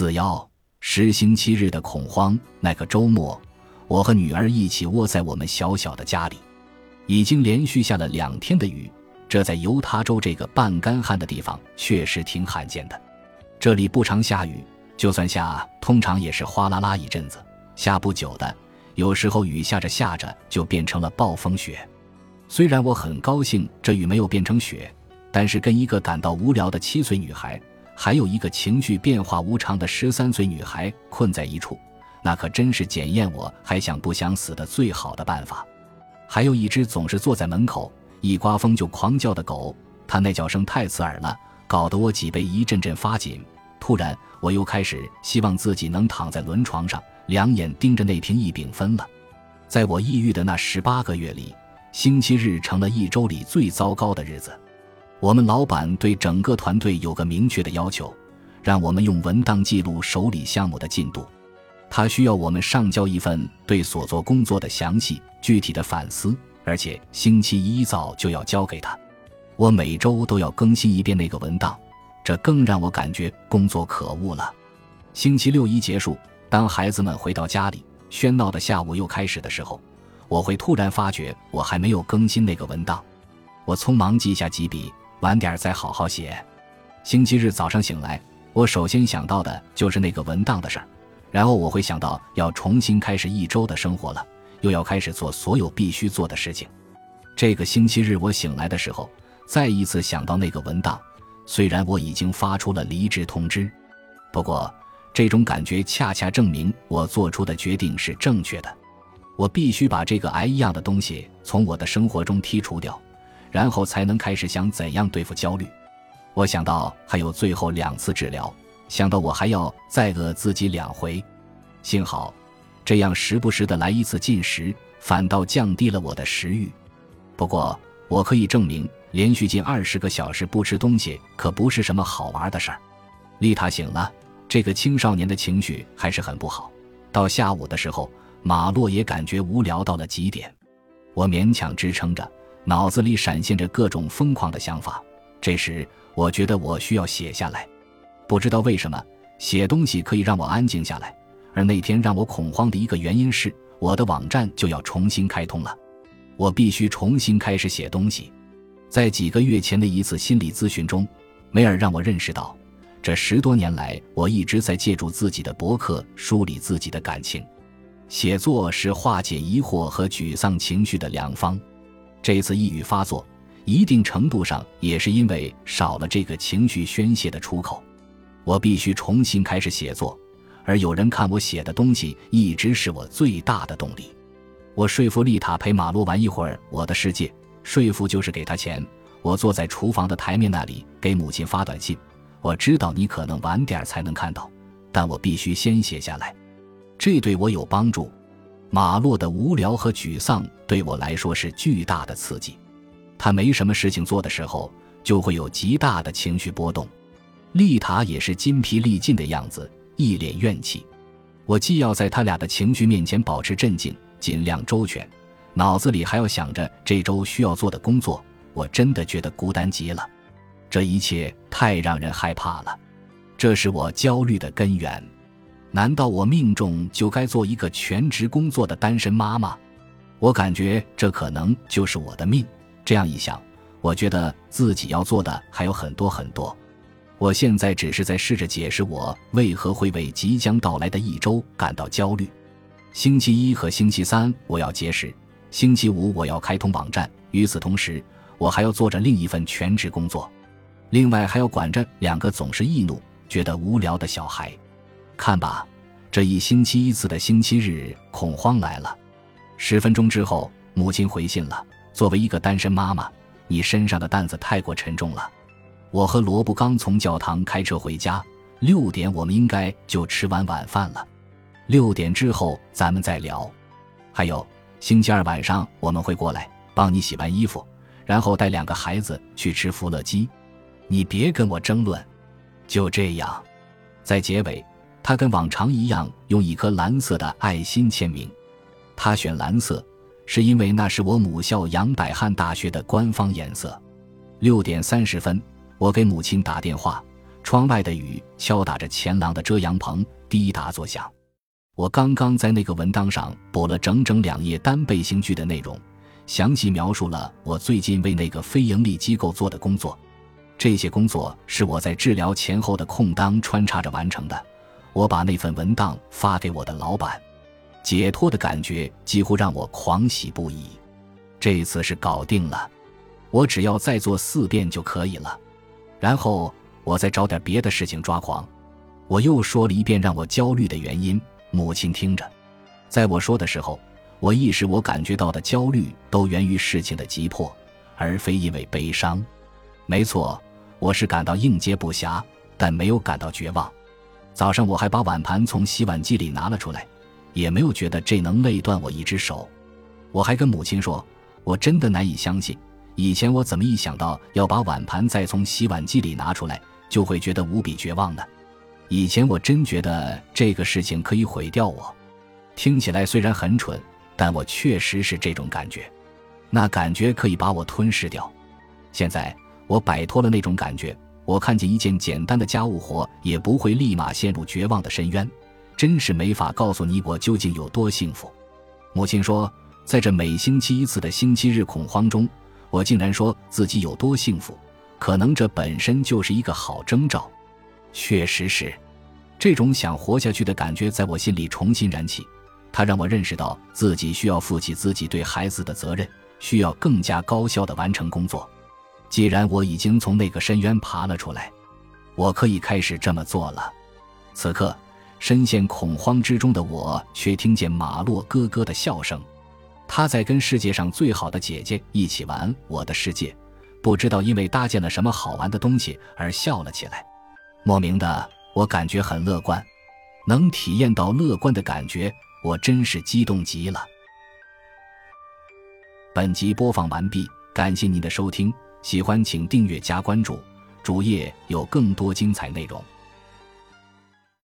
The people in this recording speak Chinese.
四幺十星期日的恐慌。那个周末，我和女儿一起窝在我们小小的家里。已经连续下了两天的雨，这在犹他州这个半干旱的地方确实挺罕见的。这里不常下雨，就算下，通常也是哗啦啦一阵子，下不久的。有时候雨下着下着就变成了暴风雪。虽然我很高兴这雨没有变成雪，但是跟一个感到无聊的七岁女孩。还有一个情绪变化无常的十三岁女孩困在一处，那可真是检验我还想不想死的最好的办法。还有一只总是坐在门口，一刮风就狂叫的狗，它那叫声太刺耳了，搞得我脊背一阵阵发紧。突然，我又开始希望自己能躺在轮床上，两眼盯着那瓶异丙酚了。在我抑郁的那十八个月里，星期日成了一周里最糟糕的日子。我们老板对整个团队有个明确的要求，让我们用文档记录手里项目的进度。他需要我们上交一份对所做工作的详细具体的反思，而且星期一早就要交给他。我每周都要更新一遍那个文档，这更让我感觉工作可恶了。星期六一结束，当孩子们回到家里，喧闹的下午又开始的时候，我会突然发觉我还没有更新那个文档。我匆忙记下几笔。晚点再好好写。星期日早上醒来，我首先想到的就是那个文档的事儿，然后我会想到要重新开始一周的生活了，又要开始做所有必须做的事情。这个星期日我醒来的时候，再一次想到那个文档。虽然我已经发出了离职通知，不过这种感觉恰恰证明我做出的决定是正确的。我必须把这个癌一样的东西从我的生活中剔除掉。然后才能开始想怎样对付焦虑。我想到还有最后两次治疗，想到我还要再饿自己两回。幸好，这样时不时的来一次进食，反倒降低了我的食欲。不过，我可以证明，连续近二十个小时不吃东西可不是什么好玩的事儿。丽塔醒了，这个青少年的情绪还是很不好。到下午的时候，马洛也感觉无聊到了极点。我勉强支撑着。脑子里闪现着各种疯狂的想法，这时我觉得我需要写下来。不知道为什么，写东西可以让我安静下来。而那天让我恐慌的一个原因是，我的网站就要重新开通了，我必须重新开始写东西。在几个月前的一次心理咨询中，梅尔让我认识到，这十多年来我一直在借助自己的博客梳理自己的感情。写作是化解疑惑和沮丧情绪的良方。这次抑郁发作，一定程度上也是因为少了这个情绪宣泄的出口。我必须重新开始写作，而有人看我写的东西，一直是我最大的动力。我说服丽塔陪马洛玩一会儿《我的世界》，说服就是给他钱。我坐在厨房的台面那里给母亲发短信。我知道你可能晚点才能看到，但我必须先写下来，这对我有帮助。马洛的无聊和沮丧对我来说是巨大的刺激。他没什么事情做的时候，就会有极大的情绪波动。丽塔也是筋疲力尽的样子，一脸怨气。我既要在他俩的情绪面前保持镇静，尽量周全，脑子里还要想着这周需要做的工作。我真的觉得孤单极了。这一切太让人害怕了，这是我焦虑的根源。难道我命中就该做一个全职工作的单身妈妈？我感觉这可能就是我的命。这样一想，我觉得自己要做的还有很多很多。我现在只是在试着解释我为何会为即将到来的一周感到焦虑。星期一和星期三我要节食，星期五我要开通网站。与此同时，我还要做着另一份全职工作，另外还要管着两个总是易怒、觉得无聊的小孩。看吧，这一星期一次的星期日恐慌来了。十分钟之后，母亲回信了。作为一个单身妈妈，你身上的担子太过沉重了。我和罗布刚从教堂开车回家，六点我们应该就吃完晚饭了。六点之后咱们再聊。还有，星期二晚上我们会过来帮你洗完衣服，然后带两个孩子去吃福乐鸡。你别跟我争论。就这样，在结尾。他跟往常一样用一颗蓝色的爱心签名。他选蓝色，是因为那是我母校杨百翰大学的官方颜色。六点三十分，我给母亲打电话，窗外的雨敲打着前廊的遮阳棚，滴答作响。我刚刚在那个文档上补了整整两页单背行句的内容，详细描述了我最近为那个非营利机构做的工作。这些工作是我在治疗前后的空当穿插着完成的。我把那份文档发给我的老板，解脱的感觉几乎让我狂喜不已。这次是搞定了，我只要再做四遍就可以了。然后我再找点别的事情抓狂。我又说了一遍让我焦虑的原因。母亲听着，在我说的时候，我意识我感觉到的焦虑都源于事情的急迫，而非因为悲伤。没错，我是感到应接不暇，但没有感到绝望。早上我还把碗盘从洗碗机里拿了出来，也没有觉得这能累断我一只手。我还跟母亲说，我真的难以相信，以前我怎么一想到要把碗盘再从洗碗机里拿出来，就会觉得无比绝望呢？以前我真觉得这个事情可以毁掉我，听起来虽然很蠢，但我确实是这种感觉，那感觉可以把我吞噬掉。现在我摆脱了那种感觉，我看见一件简单的家务活也不会立马陷入绝望的深渊，真是没法告诉你我究竟有多幸福。母亲说，在这每星期一次的星期日恐慌中，我竟然说自己有多幸福，可能这本身就是一个好征兆。确实是，这种想活下去的感觉在我心里重新燃起。它让我认识到自己需要负起自己对孩子的责任，需要更加高效的完成工作。既然我已经从那个深渊爬了出来，我可以开始这么做了。此刻，深陷恐慌之中的我却听见马洛咯咯的笑声，他在跟世界上最好的姐姐一起玩《我的世界》，不知道因为搭建了什么好玩的东西而笑了起来。莫名的，我感觉很乐观，能体验到乐观的感觉，我真是激动极了。本集播放完毕，感谢您的收听，喜欢请订阅加关注，主页有更多精彩内容。